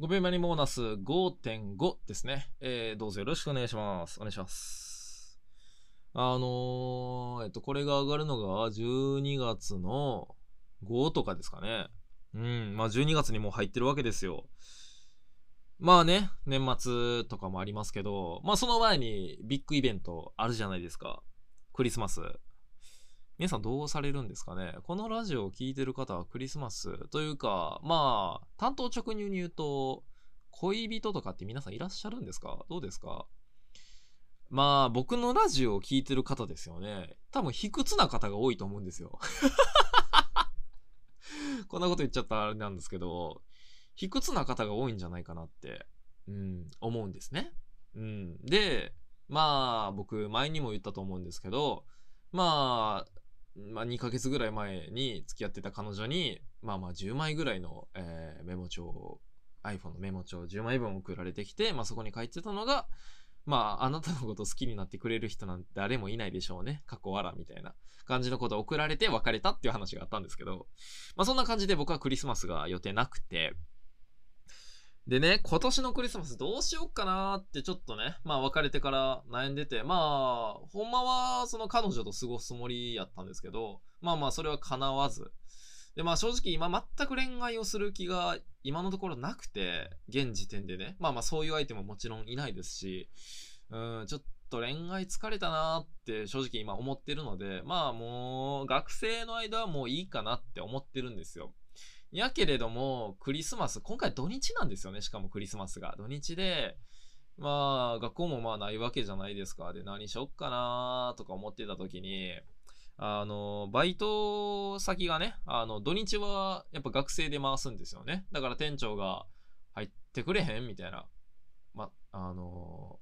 5秒前にボーナス5.5ですね。えー、どうぞよろしくお願いします。お願いします。あのー、えっと、これが上がるのが12月の5とかですかね。うん、まあ12月にもう入ってるわけですよ。まあね、年末とかもありますけど、まあその前にビッグイベントあるじゃないですか。クリスマス。皆さんどうされるんですかね？このラジオを聴いてる方はクリスマスというか、まあ、担当直入に言うと、恋人とかって皆さんいらっしゃるんですか？どうですか？まあ、僕のラジオを聴いてる方ですよね。多分、卑屈な方が多いと思うんですよ。こんなこと言っちゃったらあれなんですけど、卑屈な方が多いんじゃないかなって、うん、思うんですね。うん。で、まあ、僕、前にも言ったと思うんですけど、まあ、まあ、2ヶ月ぐらい前に付き合ってた彼女に、まあまあ10枚ぐらいの、えーメモ帳、iPhone のメモ帳10枚分送られてきて、まあそこに書いてたのが、まああなたのこと好きになってくれる人なんて誰もいないでしょうね。過去わらみたいな感じのことを送られて別れたっていう話があったんですけど、まあそんな感じで僕はクリスマスが予定なくて、でね、今年のクリスマスどうしようかなってちょっとね、まあ別れてから悩んでて、まあ、ほんまはその彼女と過ごすつもりやったんですけど、まあまあそれは叶わず。で、まあ正直今全く恋愛をする気が今のところなくて、現時点でね、まあまあそういう相手ももちろんいないですし、うん、ちょっと恋愛疲れたなって正直今思ってるので、まあもう学生の間はもういいかなって思ってるんですよ。やけれども、クリスマス、今回土日なんですよね、しかもクリスマスが。土日で、まあ、学校もまあないわけじゃないですか。で、何しよっかなとか思ってた時に、あの、バイト先がね、あの、土日はやっぱ学生で回すんですよね。だから店長が入ってくれへん？みたいな。ま、あの、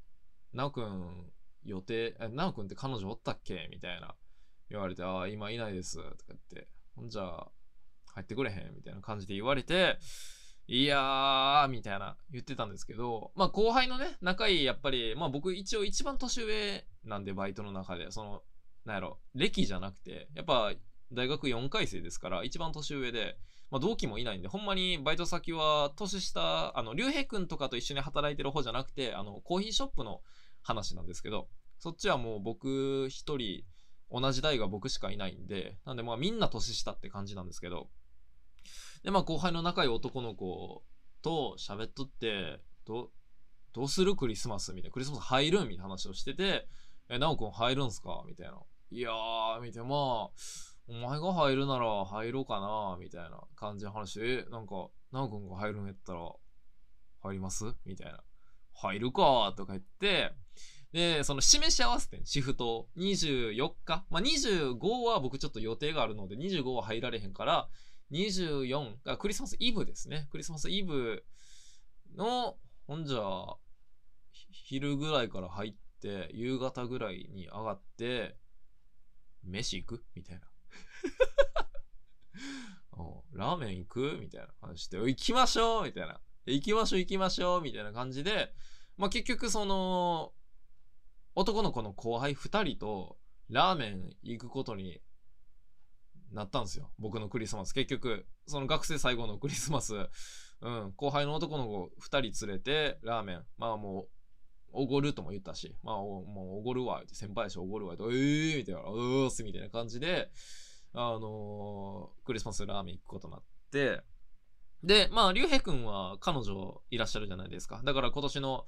なおくん予定、えなおくんって彼女おったっけ？みたいな。言われて、ああ、今いないです。とか言って。ほんじゃあ、入ってくれへんみたいな感じで言われて、いやー、みたいな言ってたんですけど、まあ後輩のね、仲いい、やっぱり、まあ僕一応一番年上なんで、バイトの中で、その、なんやろ、歴じゃなくて、やっぱ大学4回生ですから、一番年上で、まあ同期もいないんで、ほんまにバイト先は年下、あの、竜兵くんとかと一緒に働いてる方じゃなくて、あの、コーヒーショップの話なんですけど、そっちはもう僕一人、同じ代が僕しかいないんで、なんでまあみんな年下って感じなんですけど、で、まあ後輩の仲いい男の子と喋っとって、ど、どうするクリスマスみたいな。クリスマス入るみたいな話をしてて、え、なおくん入るんすか？みたいな。いやー、みたいな。まあ、お前が入るなら入ろうかなみたいな感じの話、え、なんか、なおくんが入るんやったら、入ります？みたいな。入るかとか言って、で、その示し合わせて、シフト。24日。まあ、25は僕ちょっと予定があるので、25は入られへんから、24がクリスマスイブですね。クリスマスイブの、ほんじゃ、昼ぐらいから入って、夕方ぐらいに上がって、飯行く？みたいな。ラーメン行く？みたいな話して、行きましょう？みたいな。行きましょう行きましょう？みたいな感じで、まあ、結局その、男の子の後輩二人とラーメン行くことになったんですよ。僕のクリスマス。結局、その学生最後のクリスマス、うん、後輩の男の子二人連れて、ラーメン、まあもう、おごるとも言ったし、まあ、おもうおごるわ、先輩やしおごるわ、ってえーみたいな、うーすみたいな感じで、あのークリスマスラーメン行くことになって、で、まあ、竜兵くんは彼女いらっしゃるじゃないですか。だから今年の、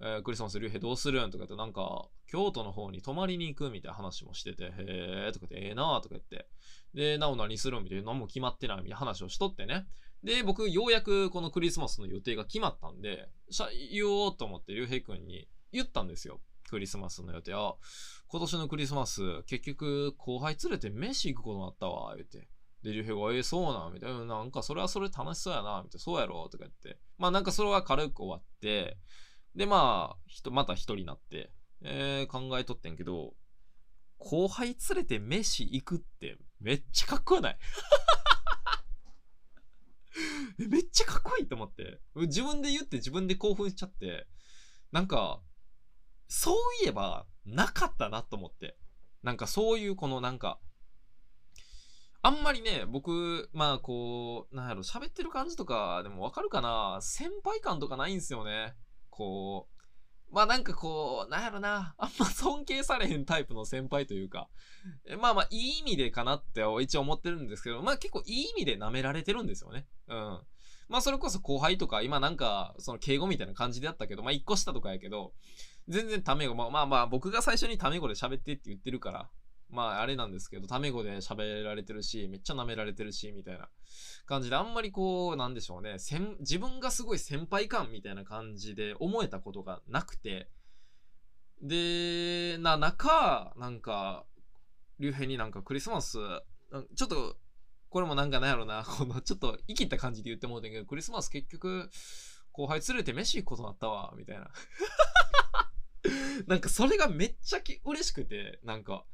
えークリスマス竜兵どうするん？とか言って、なんか、京都の方に泊まりに行くみたいな話もしてて、へーとか言って、ええなーとか言って。で、なお何するん？みたいな、何も決まってないみたいな話をしとってね。で、僕、ようやくこのクリスマスの予定が決まったんで、しゃ言おうと思って、竜兵くんに言ったんですよ。クリスマスの予定。あ、今年のクリスマス、結局、後輩連れて飯行くことになったわ、言って。で、竜兵が、えー、そうなん？みたいな。なんか、それはそれ楽しそうやな、みたいな。そうやろ？とか言って。まあ、なんかそれは軽く終わって、で、まあ、ひとまた一人になって、えー、考えとってんけど、後輩連れて飯行くってめっちゃかっこよない？めっちゃかっこいいと思って。自分で言って自分で興奮しちゃって、なんか、そういえばなかったなと思って。なんかそういうこのなんか、あんまりね、僕、まあこう、なんやろ、喋ってる感じとかでもわかるかな先輩感とかないんすよね。こう、まあなんかこう、なんやろな、あんま 尊敬されへんタイプの先輩というか、まあまあいい意味でかなって一応思ってるんですけど、まあ結構いい意味で舐められてるんですよね。うん。まあそれこそ後輩とか、今なんか、その敬語みたいな感じであったけど、まあ一個下とかやけど、全然タメ語、まあまあまあ僕が最初にタメ語で喋ってって言ってるから、まああれなんですけど、タメ語で喋られてるし、めっちゃ舐められてるし、みたいな。感じで、あんまりこう、なんでしょうね、自分がすごい先輩感みたいな感じで思えたことがなくて、で、な、中、なんか、竜兵になんかクリスマス、ちょっと、これもなんかなんやろな、この、ちょっと生きった感じで言ってもうてんけど、クリスマス結局、後輩連れて飯行くことになったわ、みたいな。なんかそれがめっちゃ嬉しくて、なんか、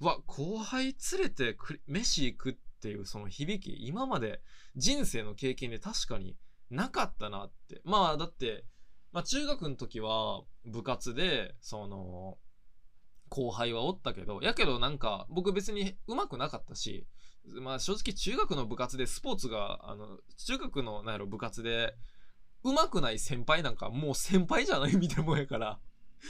わ、後輩連れて飯行くっていうその響き、今まで人生の経験で確かになかったなって。まあ、だって、まあ中学の時は部活で、その、後輩はおったけど、やけどなんか僕別に上手くなかったし、まあ正直中学の部活でスポーツが、あの、中学のなんやろ部活で上手くない先輩なんかもう先輩じゃないみたいなもんやから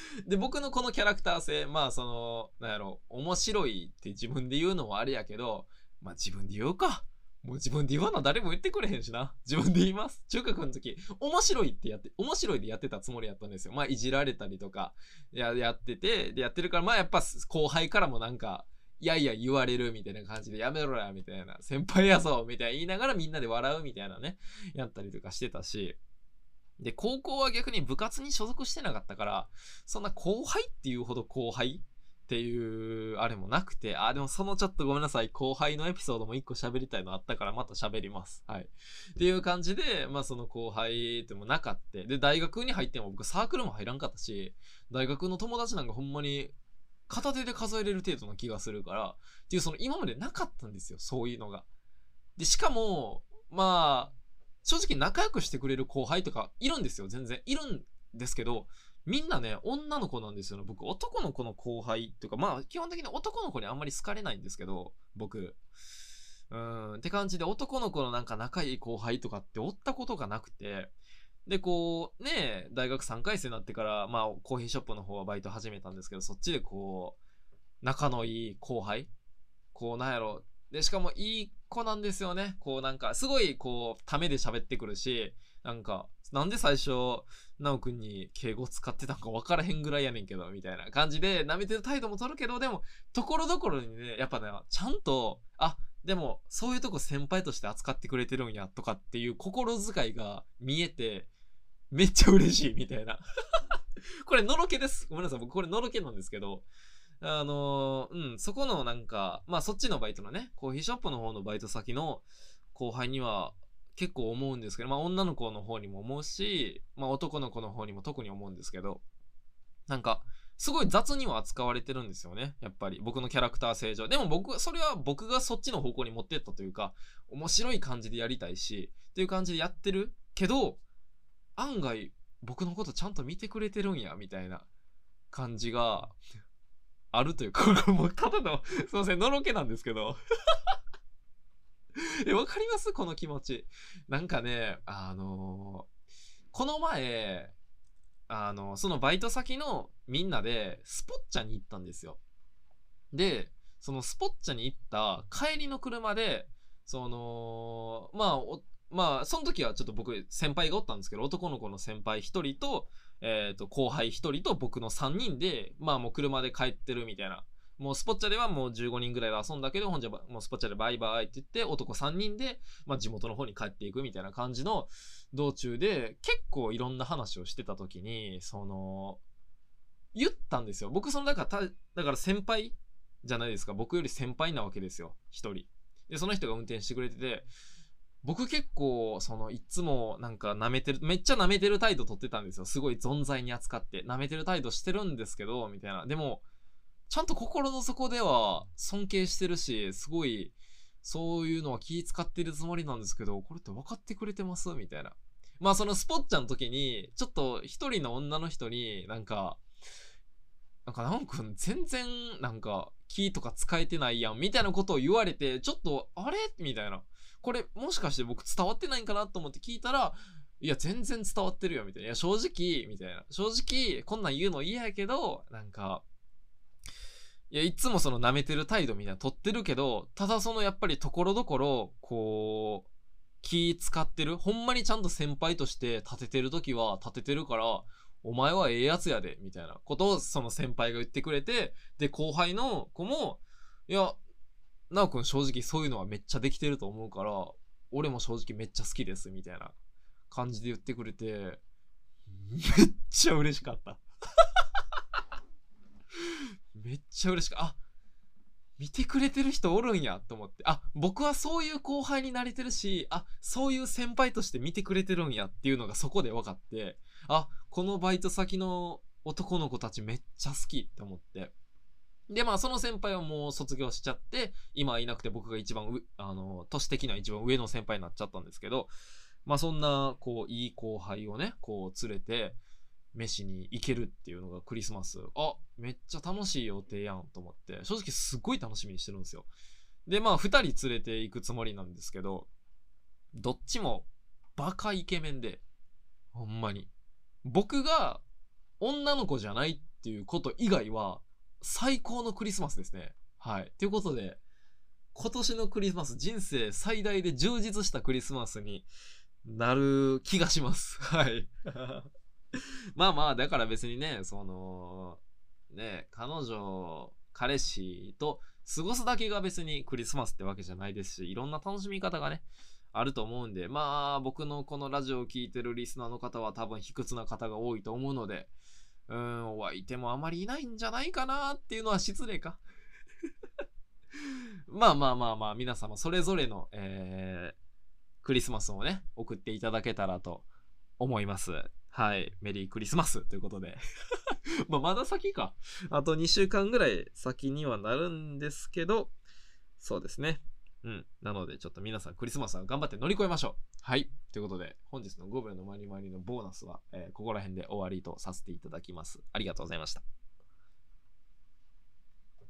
で、僕のこのキャラクター性、まあその、なんやろ、面白いって自分で言うのもあれやけど、まあ自分で言うか。もう自分で言わな誰も言ってくれへんしな。自分で言います。中学の時、面白いってやって、面白いでやってたつもりやったんですよ。まあいじられたりとか、や、やってて、でやってるから、まあやっぱ後輩からもなんか、いやいや言われるみたいな感じでやめろやみたいな、先輩やぞみたいな言いながらみんなで笑うみたいなね、やったりとかしてたし、で、高校は逆に部活に所属してなかったから、そんな後輩っていうほど後輩っていう、あれもなくて、あ、でもそのちょっとごめんなさい、後輩のエピソードも一個喋りたいのあったから、また喋ります。はい。っていう感じで、まあその後輩ってもなかった。で、大学に入っても僕サークルも入らんかったし、大学の友達なんかほんまに片手で数えれる程度の気がするから、っていうその今までなかったんですよ、そういうのが。で、しかも、まあ、正直仲良くしてくれる後輩とかいるんですよ、全然。いるんですけど、みんなね、女の子なんですよね。僕、男の子の後輩っていうか、まあ、基本的に男の子にあんまり好かれないんですけど、僕。うん、って感じで男の子のなんか仲いい後輩とかっておったことがなくて、で、こう、ね、大学3回生になってから、まあ、コーヒーショップの方はバイト始めたんですけど、そっちでこう、仲のいい後輩こう、なんやろ、で、しかもいい子なんですよね。こうなんか、すごいこう、ためで喋ってくるし、なんか、なんで最初、なおくんに敬語使ってたんか分からへんぐらいやねんけど、みたいな感じで、舐めてる態度も取るけど、でも、ところどころにね、やっぱね、ちゃんと、あ、でも、そういうとこ先輩として扱ってくれてるんや、とかっていう心遣いが見えて、めっちゃ嬉しい、みたいな。これ、のろけです。ごめんなさい、僕これのろけなんですけど、あのー、うん、そこのなんか、まあそっちのバイトのね、コーヒーショップの方のバイト先の後輩には結構思うんですけど、まあ女の子の方にも思うし、まあ男の子の方にも特に思うんですけど、なんか、すごい雑には扱われてるんですよね。やっぱり。僕のキャラクター性上。でも僕、それは僕がそっちの方向に持ってったというか、面白い感じでやりたいし、っていう感じでやってるけど、案外、僕のことちゃんと見てくれてるんや、みたいな感じが、あるというか、これもうただの、すいません、のろけなんですけど。え、わかります？この気持ち。なんかね、あのー、この前、あの、そのバイト先のみんなでスポッチャに行ったんですよ。で、そのスポッチャに行った帰りの車で、その、まあ、まあ、その時はちょっと僕、先輩がおったんですけど、男の子の先輩一人と、え、ー、と、後輩1人と僕の3人で、まあもう車で帰ってるみたいな。もうスポッチャではもう15人ぐらいは遊んだけど、ほんじゃもうスポッチャでバイバイって言って、男3人で、まあ地元の方に帰っていくみたいな感じの道中で、結構いろんな話をしてた時に、その、言ったんですよ。僕その、だから、だから先輩じゃないですか。僕より先輩なわけですよ。一人。で、その人が運転してくれてて、僕結構、その、いつもなんか舐めてる、めっちゃ舐めてる態度取ってたんですよ。すごい存在に扱って。舐めてる態度してるんですけど、みたいな。でも、ちゃんと心の底では尊敬してるし、すごい、そういうのは気使ってるつもりなんですけど、これって分かってくれてます？みたいな。まあそのスポッチャの時に、ちょっと一人の女の人になんか、なんか、ナオンくん全然、なんか、キーとか使えてないやん、みたいなことを言われて、ちょっと、あれみたいな。これ、もしかして僕伝わってないんかなと思って聞いたら、いや、全然伝わってるよ、みたいな。いや、正直、みたいな。正直、こんなん言うの嫌やけど、なんか、いや、いつもその舐めてる態度みたいな取ってるけど、ただそのやっぱりところどころ、こう、気使ってる。ほんまにちゃんと先輩として立ててる時は立ててるから、お前はええやつやで、みたいなことをその先輩が言ってくれて、で、後輩の子も、いや、なおくん正直そういうのはめっちゃできてると思うから、俺も正直めっちゃ好きです、みたいな感じで言ってくれて、めっちゃ嬉しかった。めっちゃ嬉しかった。あ、見てくれてる人おるんやと思って。あ、僕はそういう後輩になれてるし、あ、そういう先輩として見てくれてるんやっていうのがそこで分かって、あ、このバイト先の男の子たちめっちゃ好きって思って。で、まあ、その先輩はもう卒業しちゃって、今いなくて僕が一番あの、都市的には一番上の先輩になっちゃったんですけど、まあ、そんな、こう、いい後輩をね、こう、連れて、飯に行けるっていうのがクリスマス。あ、めっちゃ楽しい予定やんと思って、正直すっごい楽しみにしてるんですよ。で、まあ、二人連れて行くつもりなんですけど、どっちもバカイケメンで、ほんまに。僕が女の子じゃないっていうこと以外は、最高のクリスマスですね。はい。ということで、今年のクリスマス、人生最大で充実したクリスマスになる気がします。はい。まあまあ、だから別にね、その、ね、彼女、彼氏と過ごすだけが別にクリスマスってわけじゃないですし、いろんな楽しみ方がね、あると思うんで、まあ僕のこのラジオを聴いてるリスナーの方は多分卑屈な方が多いと思うので、うん、お相手もあまりいないんじゃないかなっていうのは失礼か。まあまあまあまあ、皆様それぞれの、えー、クリスマスをね、送っていただけたらと思います。はい。メリークリスマスということで。まあ、まだ先か。あと2週間ぐらい先にはなるんですけど、そうですね。うん。なので、ちょっと皆さんクリスマスは頑張って乗り越えましょう。はい。ということで、本日の5秒のまりまりのボーナスは、えー、ここら辺で終わりとさせていただきます。ありがとうございました。